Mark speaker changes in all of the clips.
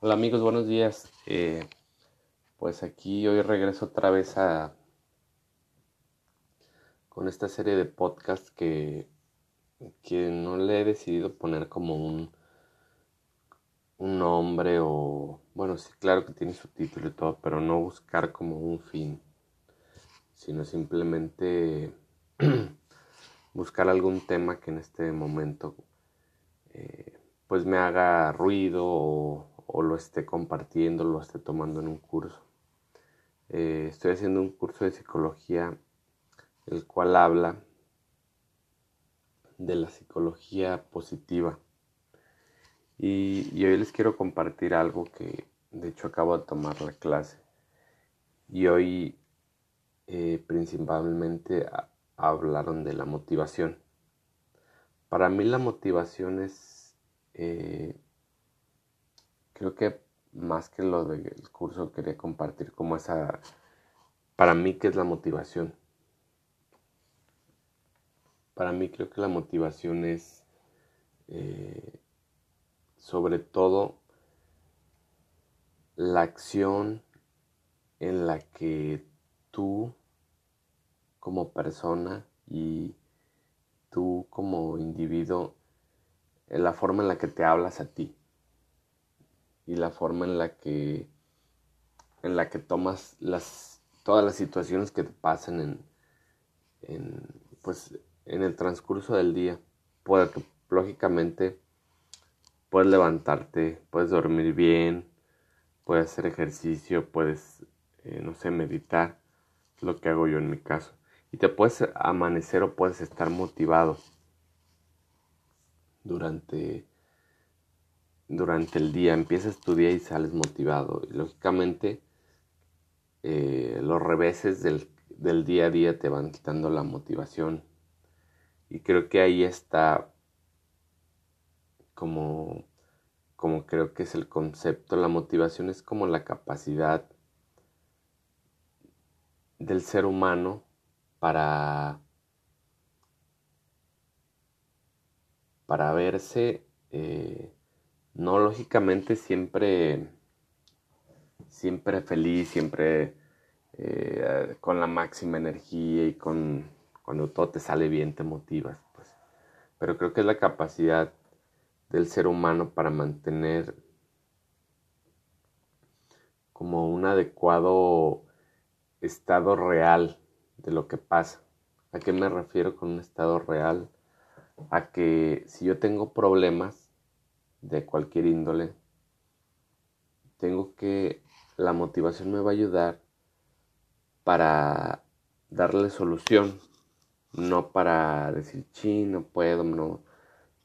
Speaker 1: Hola amigos, buenos días. Eh, pues aquí hoy regreso otra vez a con esta serie de podcasts que, que no le he decidido poner como un, un nombre o bueno sí claro que tiene su título y todo, pero no buscar como un fin, sino simplemente buscar algún tema que en este momento eh, pues me haga ruido o, lo esté compartiendo, lo esté tomando en un curso. Eh, estoy haciendo un curso de psicología el cual habla de la psicología positiva. Y, hoy les quiero compartir algo que de hecho acabo de tomar la clase. Y hoy eh, principalmente hablaron de la motivación. Para mí la motivación es, eh, creo que más que lo del curso quería compartir como esa, para mí que es la motivación. Para mí creo que la motivación es eh, sobre todo la acción en la que tú como persona y tú como individuo, la forma en la que te hablas a ti y la forma en la que en la que tomas las todas las situaciones que te pasan en, en pues en el transcurso del día. Puede que lógicamente puedes levantarte puedes dormir bien puedes hacer ejercicio puedes eh, no sé meditar lo que hago yo en mi caso. Y te puedes amanecer o puedes estar motivado durante, durante el día. Empiezas tu día y sales motivado. Y lógicamente eh, los reveses del, del día a día te van quitando la motivación. Y creo que ahí está como, como creo que es el concepto. La motivación es como la capacidad del ser humano para, para verse, eh, no lógicamente siempre, siempre feliz, siempre eh, con la máxima energía y con cuando todo te sale bien te motivas, pues. Pero creo que es la capacidad del ser humano para mantener como un adecuado estado real de lo que pasa. ¿A qué me refiero con un estado real? A que si yo tengo problemas de cualquier índole, tengo que, la motivación me va a ayudar para darle solución, no para decir, chi, no puedo, no,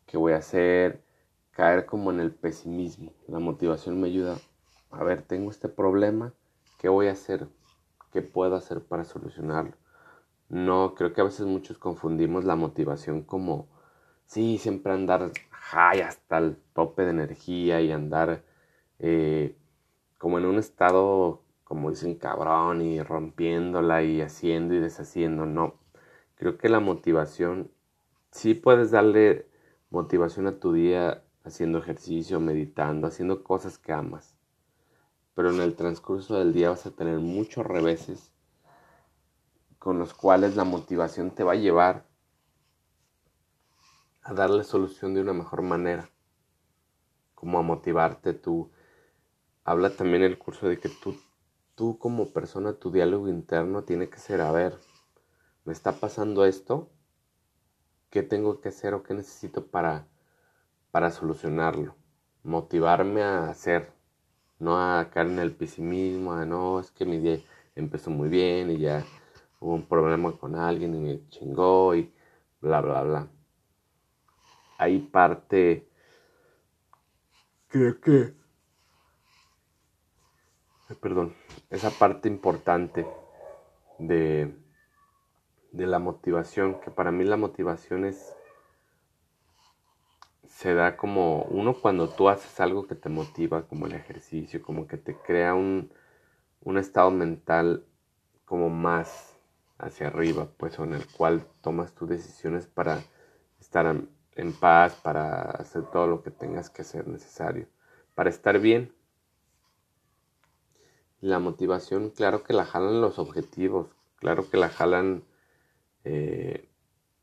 Speaker 1: ¿qué voy a hacer? Caer como en el pesimismo. La motivación me ayuda, a ver, tengo este problema, ¿qué voy a hacer? ¿Qué puedo hacer para solucionarlo? No, creo que a veces muchos confundimos la motivación como, sí, siempre andar high hasta el tope de energía y andar eh, como en un estado, como dicen, cabrón y rompiéndola y haciendo y deshaciendo. No, creo que la motivación, sí puedes darle motivación a tu día haciendo ejercicio, meditando, haciendo cosas que amas. Pero en el transcurso del día vas a tener muchos reveses con los cuales la motivación te va a llevar a darle solución de una mejor manera, como a motivarte tú. Habla también el curso de que tú, tú como persona, tu diálogo interno tiene que ser, a ver, me está pasando esto, ¿qué tengo que hacer o qué necesito para, para solucionarlo? Motivarme a hacer, no a caer en el pesimismo, a no, es que mi día empezó muy bien y ya hubo un problema con alguien y me chingó y bla, bla, bla. Ahí parte, creo que, perdón, esa parte importante de, de la motivación, que para mí la motivación es, se da como uno cuando tú haces algo que te motiva, como el ejercicio, como que te crea un, un estado mental como más hacia arriba, pues, en el cual tomas tus decisiones para estar en paz, para hacer todo lo que tengas que hacer necesario, para estar bien, La motivación, claro que la jalan los objetivos, claro que la jalan eh,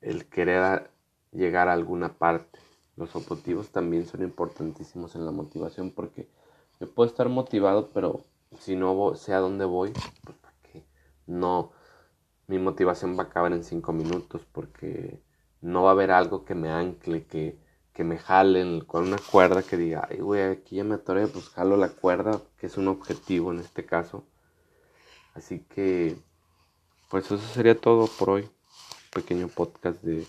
Speaker 1: el querer llegar a alguna parte. Los objetivos también son importantísimos en la motivación porque yo puedo estar motivado, pero si no sé a dónde voy, pues no, mi motivación va a acabar en cinco minutos porque no va a haber algo que me ancle, que, que me jalen con una cuerda que diga, ay, güey, aquí ya me atoré, pues jalo la cuerda, que es un objetivo en este caso. Así que, pues eso sería todo por hoy. Pequeño podcast de,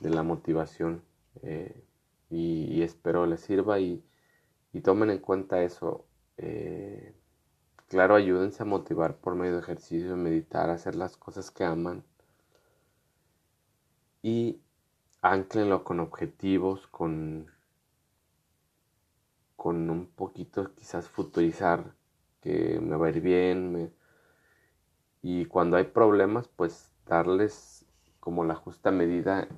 Speaker 1: de la motivación. Eh, y, espero les sirva y, y, tomen en cuenta eso. Eh, claro, ayúdense a motivar por medio de ejercicio, meditar, hacer las cosas que aman y anclenlo con objetivos, con, con un poquito quizás futurizar que me va a ir bien. y cuando hay problemas, pues darles como la justa medida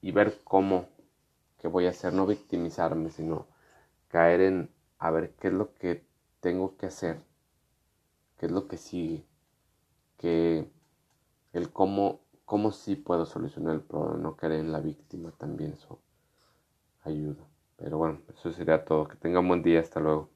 Speaker 1: y ver cómo, qué voy a hacer, no victimizarme, sino caer en a ver qué es lo que tengo que hacer, qué es lo que sigue, que el cómo cómo sí puedo solucionar el problema, no caer en la víctima también eso ayuda. Pero bueno, eso sería todo. Que tengan buen día, hasta luego.